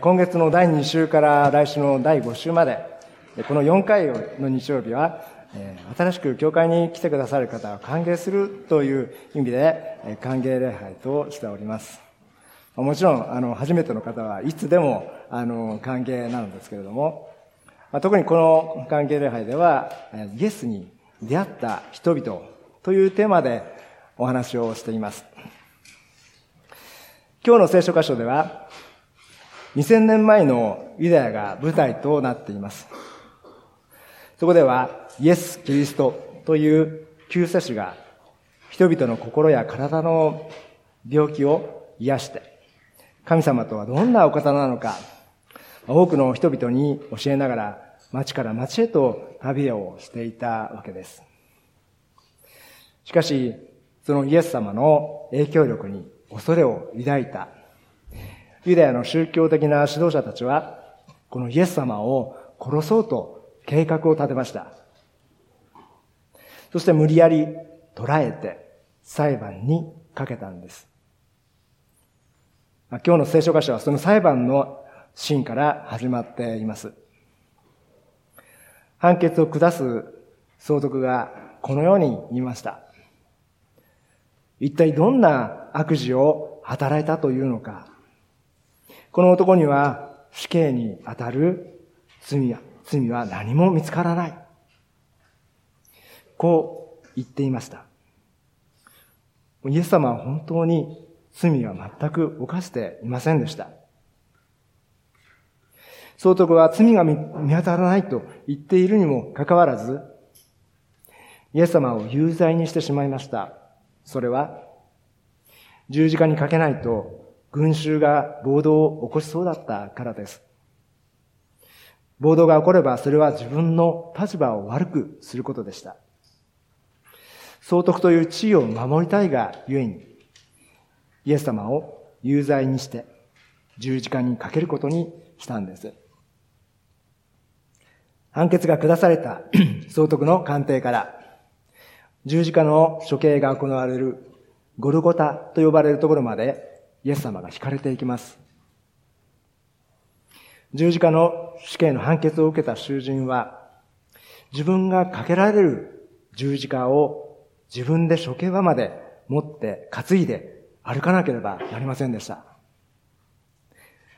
今月の第2週から来週の第5週まで、この4回の日曜日は、新しく教会に来てくださる方を歓迎するという意味で、歓迎礼拝としております。もちろん、あの、初めての方はいつでも、あの、歓迎なんですけれども、特にこの歓迎礼拝では、イエスに出会った人々というテーマでお話をしています。今日の聖書箇所では、2000年前のユダヤが舞台となっています。そこでは、イエス・キリストという救世主が人々の心や体の病気を癒して、神様とはどんなお方なのか、多くの人々に教えながら町から町へと旅をしていたわけです。しかし、そのイエス様の影響力に恐れを抱いたユダヤの宗教的な指導者たちは、このイエス様を殺そうと計画を立てました。そして無理やり捕らえて裁判にかけたんです。今日の聖書箇所はその裁判のシーンから始まっています。判決を下す相続がこのように言いました。一体どんな悪事を働いたというのか。この男には死刑に当たる罪は、罪は何も見つからない。こう言っていました。イエス様は本当に罪は全く犯していませんでした。総督は罪が見当たらないと言っているにもかかわらず、イエス様を有罪にしてしまいました。それは、十字架にかけないと群衆が暴動を起こしそうだったからです。暴動が起こればそれは自分の立場を悪くすることでした。総督という地位を守りたいがゆえに、イエス様を有罪にして十字架にかけることにしたんです。判決が下された 総督の官邸から十字架の処刑が行われるゴルゴタと呼ばれるところまでイエス様が惹かれていきます。十字架の死刑の判決を受けた囚人は、自分がかけられる十字架を自分で処刑場まで持って担いで歩かなければなりませんでした。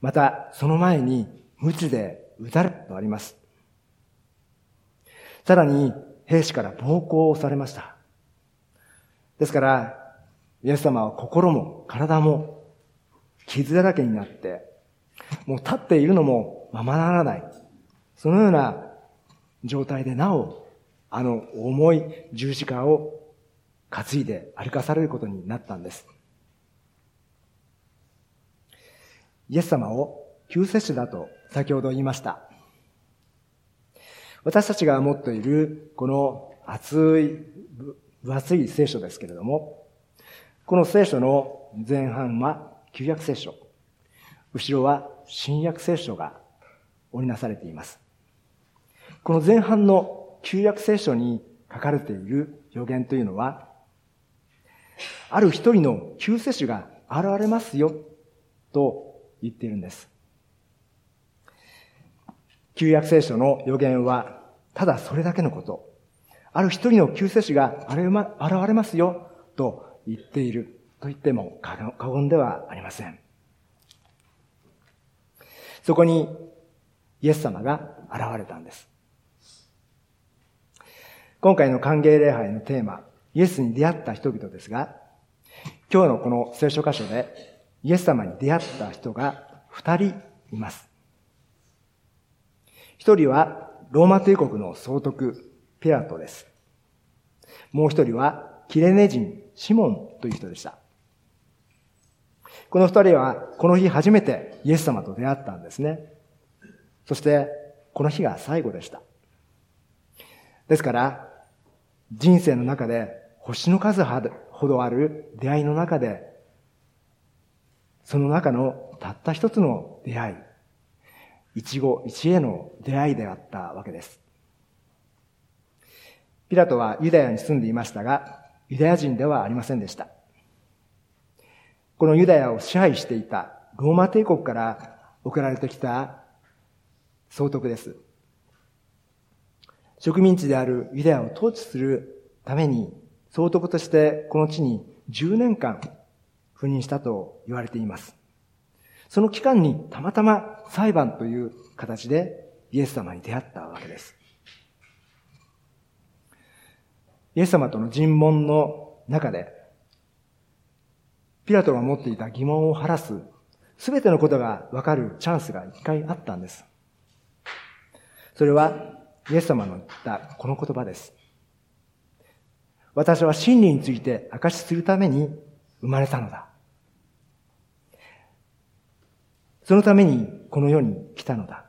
また、その前に、鞭で撃たれとあります。さらに、兵士から暴行をされました。ですから、イエス様は心も体も傷だらけになって、もう立っているのもままならない。そのような状態でなお、あの重い十字架を担いで歩かされることになったんです。イエス様を救世主だと先ほど言いました。私たちが持っているこの厚い、分厚い聖書ですけれども、この聖書の前半は旧約聖書。後ろは新約聖書が織りなされています。この前半の旧約聖書に書かれている予言というのは、ある一人の救世主が現れますよ、と言っているんです。旧約聖書の予言は、ただそれだけのこと。ある一人の救世主が現れますよ、と言っている。と言っても過言ではありません。そこにイエス様が現れたんです。今回の歓迎礼拝のテーマ、イエスに出会った人々ですが、今日のこの聖書箇所でイエス様に出会った人が二人います。一人はローマ帝国の総督ピラトです。もう一人はキレネ人シモンという人でした。この二人はこの日初めてイエス様と出会ったんですね。そして、この日が最後でした。ですから、人生の中で星の数ほどある出会いの中で、その中のたった一つの出会い、一期一会の出会いであったわけです。ピラトはユダヤに住んでいましたが、ユダヤ人ではありませんでした。このユダヤを支配していたローマ帝国から送られてきた総督です。植民地であるユダヤを統治するために総督としてこの地に10年間赴任したと言われています。その期間にたまたま裁判という形でイエス様に出会ったわけです。イエス様との尋問の中で、ピラトが持っていた疑問を晴らす、すべてのことがわかるチャンスが一回あったんです。それは、イエス様の言ったこの言葉です。私は真理について証しするために生まれたのだ。そのためにこの世に来たのだ。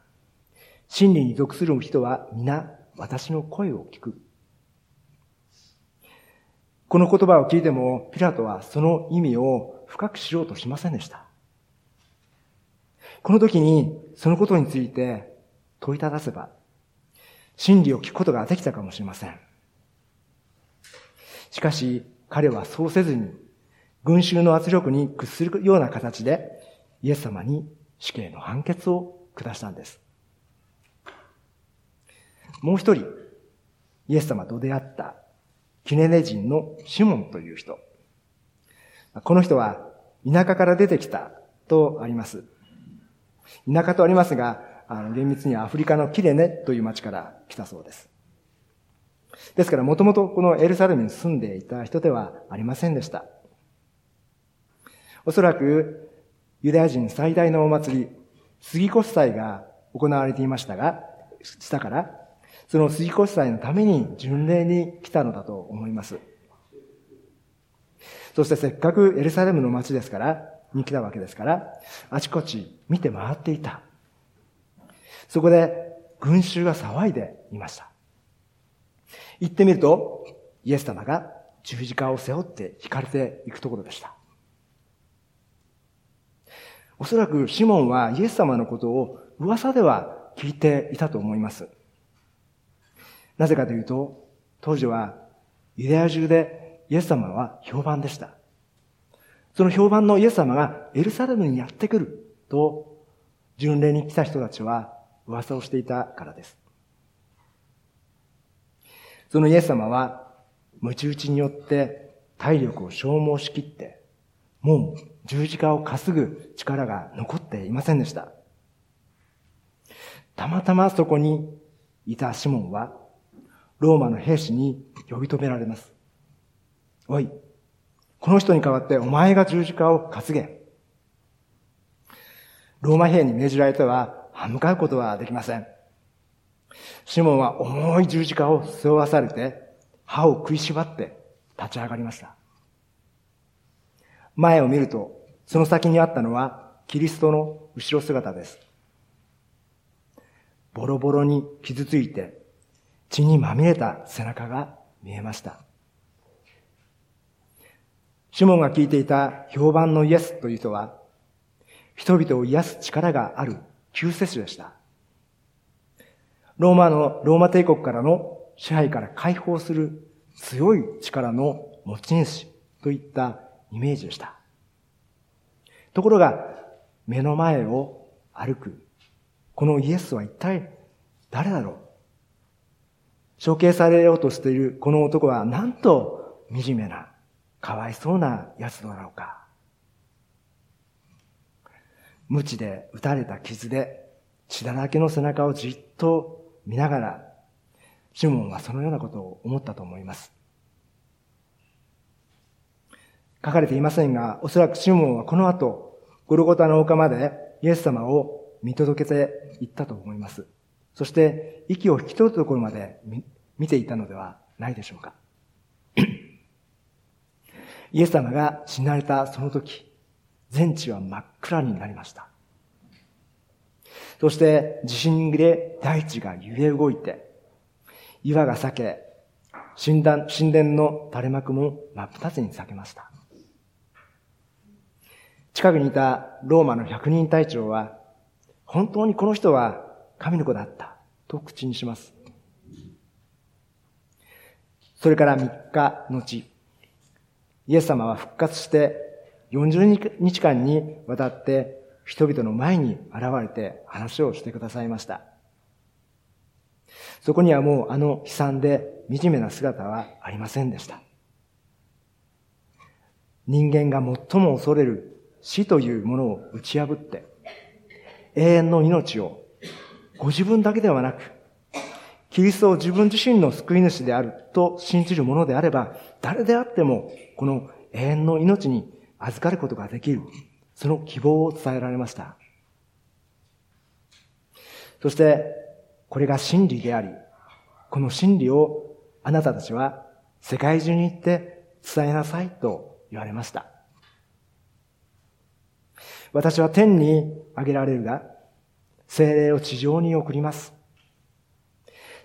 真理に属する人は皆私の声を聞く。この言葉を聞いても、ピラトはその意味を深く知ろうとしませんでした。この時に、そのことについて問いただせば、真理を聞くことができたかもしれません。しかし、彼はそうせずに、群衆の圧力に屈するような形で、イエス様に死刑の判決を下したんです。もう一人、イエス様と出会ったキネネ人のシモンという人。この人は田舎から出てきたとあります。田舎とありますが、あの厳密にはアフリカのキレネという町から来たそうです。ですからもともとこのエルサレムに住んでいた人ではありませんでした。おそらくユダヤ人最大のお祭り、杉越祭が行われていましたが、したから、その杉越祭のために巡礼に来たのだと思います。そしてせっかくエルサレムの街ですから、に来たわけですから、あちこち見て回っていた。そこで群衆が騒いでいました。行ってみると、イエス様が十字架を背負って引かれていくところでした。おそらくシモンはイエス様のことを噂では聞いていたと思います。なぜかというと、当時はユダヤ中でイエス様は評判でした。その評判のイエス様がエルサレムにやってくると、巡礼に来た人たちは噂をしていたからです。そのイエス様は、鞭打ちによって体力を消耗しきって、もう十字架を担ぐ力が残っていませんでした。たまたまそこにいたシモンは、ローマの兵士に呼び止められます。おい、この人に代わってお前が十字架を担げ。ローマ兵に命じられては歯向かうことはできません。シモンは重い十字架を背負わされて、歯を食いしばって立ち上がりました。前を見ると、その先にあったのはキリストの後ろ姿です。ボロボロに傷ついて血にまみれた背中が見えました。シモンが聞いていた評判のイエスという人は、人々を癒す力がある救世主でした。ローマの、ローマ帝国からの支配から解放する強い力の持ち主といったイメージでした。ところが、目の前を歩く、このイエスは一体誰だろう？処刑されようとしているこの男はなんと惨めな、かわいそうな奴だろうか。無知で打たれた傷で血だらけの背中をじっと見ながら、シモンはそのようなことを思ったと思います。書かれていませんが、おそらくシモンはこの後、ゴルゴタの丘までイエス様を見届けていったと思います。そして息を引き取るところまで見ていたのではないでしょうか。イエス様が死なれたその時、全地は真っ暗になりました。そして地震で大地が揺れ動いて、岩が裂け、神殿神殿の垂れ幕も真っ二つに裂けました。近くにいたローマの百人隊長は、本当にこの人は神の子だったと口にします。それから3日後、イエス様は復活して40日間にわたって人々の前に現れて話をしてくださいました。そこにはもうあの悲惨で惨めな姿はありませんでした。人間が最も恐れる死というものを打ち破って、永遠の命をご自分だけではなく、キリストを自分自身の救い主であると信じるものであれば、誰であってもこの永遠の命に預かることができる。その希望を伝えられました。そして、これが真理であり、この真理をあなたたちは世界中に行って伝えなさいと言われました。私は天に上げられるが、精霊を地上に送ります。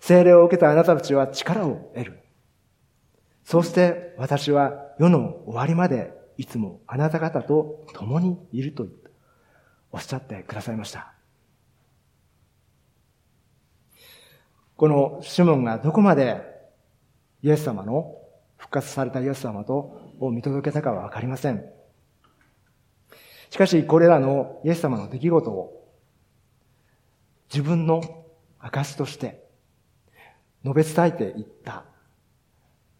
精霊を受けたあなたたちは力を得る。そうして私は世の終わりまでいつもあなた方と共にいるとおっしゃってくださいました。このシモンがどこまでイエス様の復活されたイエス様とを見届けたかはわかりません。しかしこれらのイエス様の出来事を自分の証として述べ伝えていった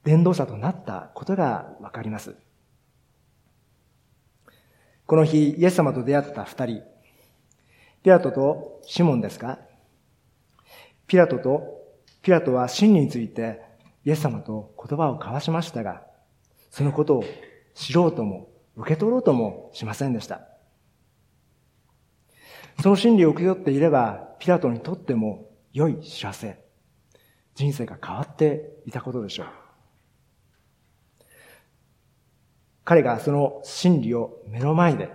伝道者となったことがわかります。この日、イエス様と出会った二人、ピラトとシモンですが、ピラトと、ピラトは真理についてイエス様と言葉を交わしましたが、そのことを知ろうとも、受け取ろうともしませんでした。その真理を受け取っていれば、ピラトにとっても良い知らせ、人生が変わっていたことでしょう。彼がその真理を目の前で、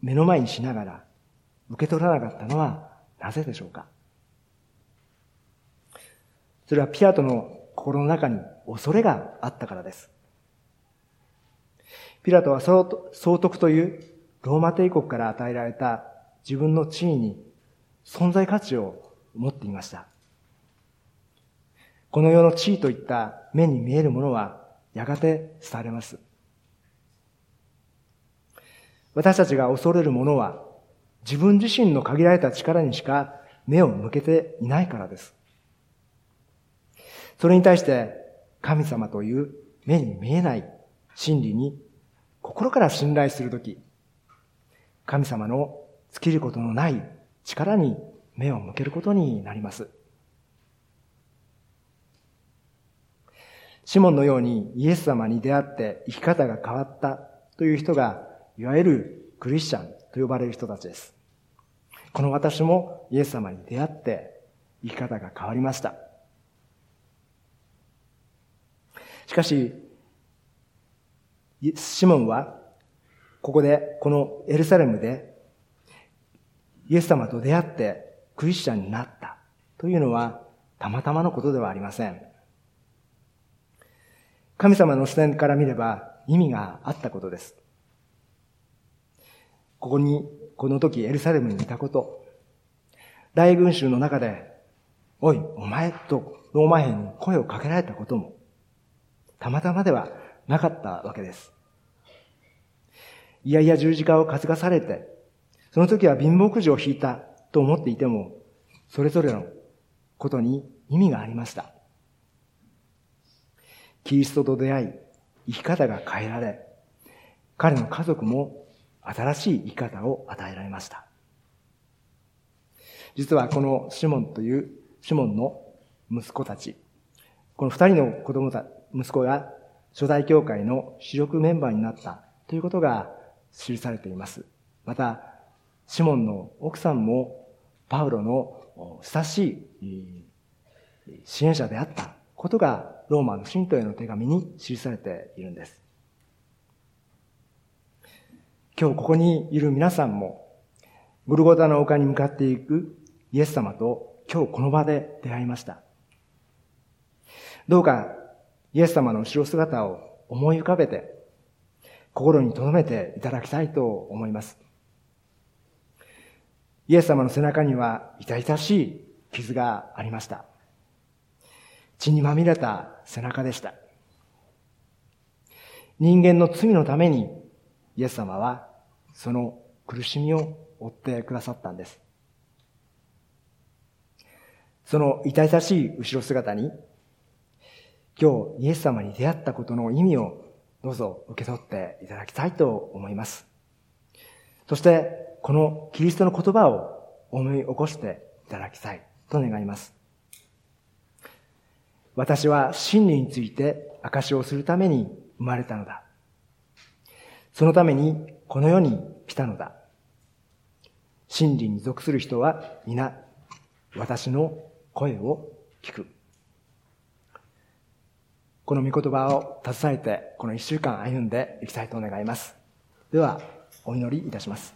目の前にしながら受け取らなかったのはなぜでしょうかそれはピラトの心の中に恐れがあったからです。ピラトは総督というローマ帝国から与えられた自分の地位に存在価値を持っていました。この世の地位といった目に見えるものはやがて廃れます。私たちが恐れるものは自分自身の限られた力にしか目を向けていないからです。それに対して神様という目に見えない真理に心から信頼するとき、神様の尽きることのない力に目を向けることになります。シモンのようにイエス様に出会って生き方が変わったという人が、いわゆるクリスチャンと呼ばれる人たちです。この私もイエス様に出会って生き方が変わりました。しかし、シモンは、ここで、このエルサレムで、イエス様と出会ってクリスチャンになったというのは、たまたまのことではありません。神様の視点から見れば意味があったことです。ここに、この時エルサレムにいたこと、大群衆の中で、おい、お前とローマ兵に声をかけられたことも、たまたまではなかったわけです。いやいや十字架を担がされて、その時は貧乏くじを引いたと思っていても、それぞれのことに意味がありました。キリストと出会い、生き方が変えられ、彼の家族も新しい生き方を与えられました。実はこのシモンというシモンの息子たち、この二人の子供た、息子が初代教会の主力メンバーになったということが記されています。また、シモンの奥さんもパウロの親しい支援者であったことがローマの信徒への手紙に記されているんです。今日ここにいる皆さんも、グルゴタの丘に向かっていくイエス様と今日この場で出会いました。どうかイエス様の後ろ姿を思い浮かべて、心に留めていただきたいと思います。イエス様の背中には痛々しい傷がありました。血にまみれた背中でした。人間の罪のためにイエス様はその苦しみを負ってくださったんです。その痛々しい後ろ姿に、今日イエス様に出会ったことの意味をどうぞ受け取っていただきたいと思います。そして、このキリストの言葉を思い起こしていただきたいと願います。私は真理について証をするために生まれたのだ。そのためにこの世に来たのだ。真理に属する人は皆私の声を聞く。この御言葉を携えてこの一週間歩んでいきたいと願います。では、お祈りいたします。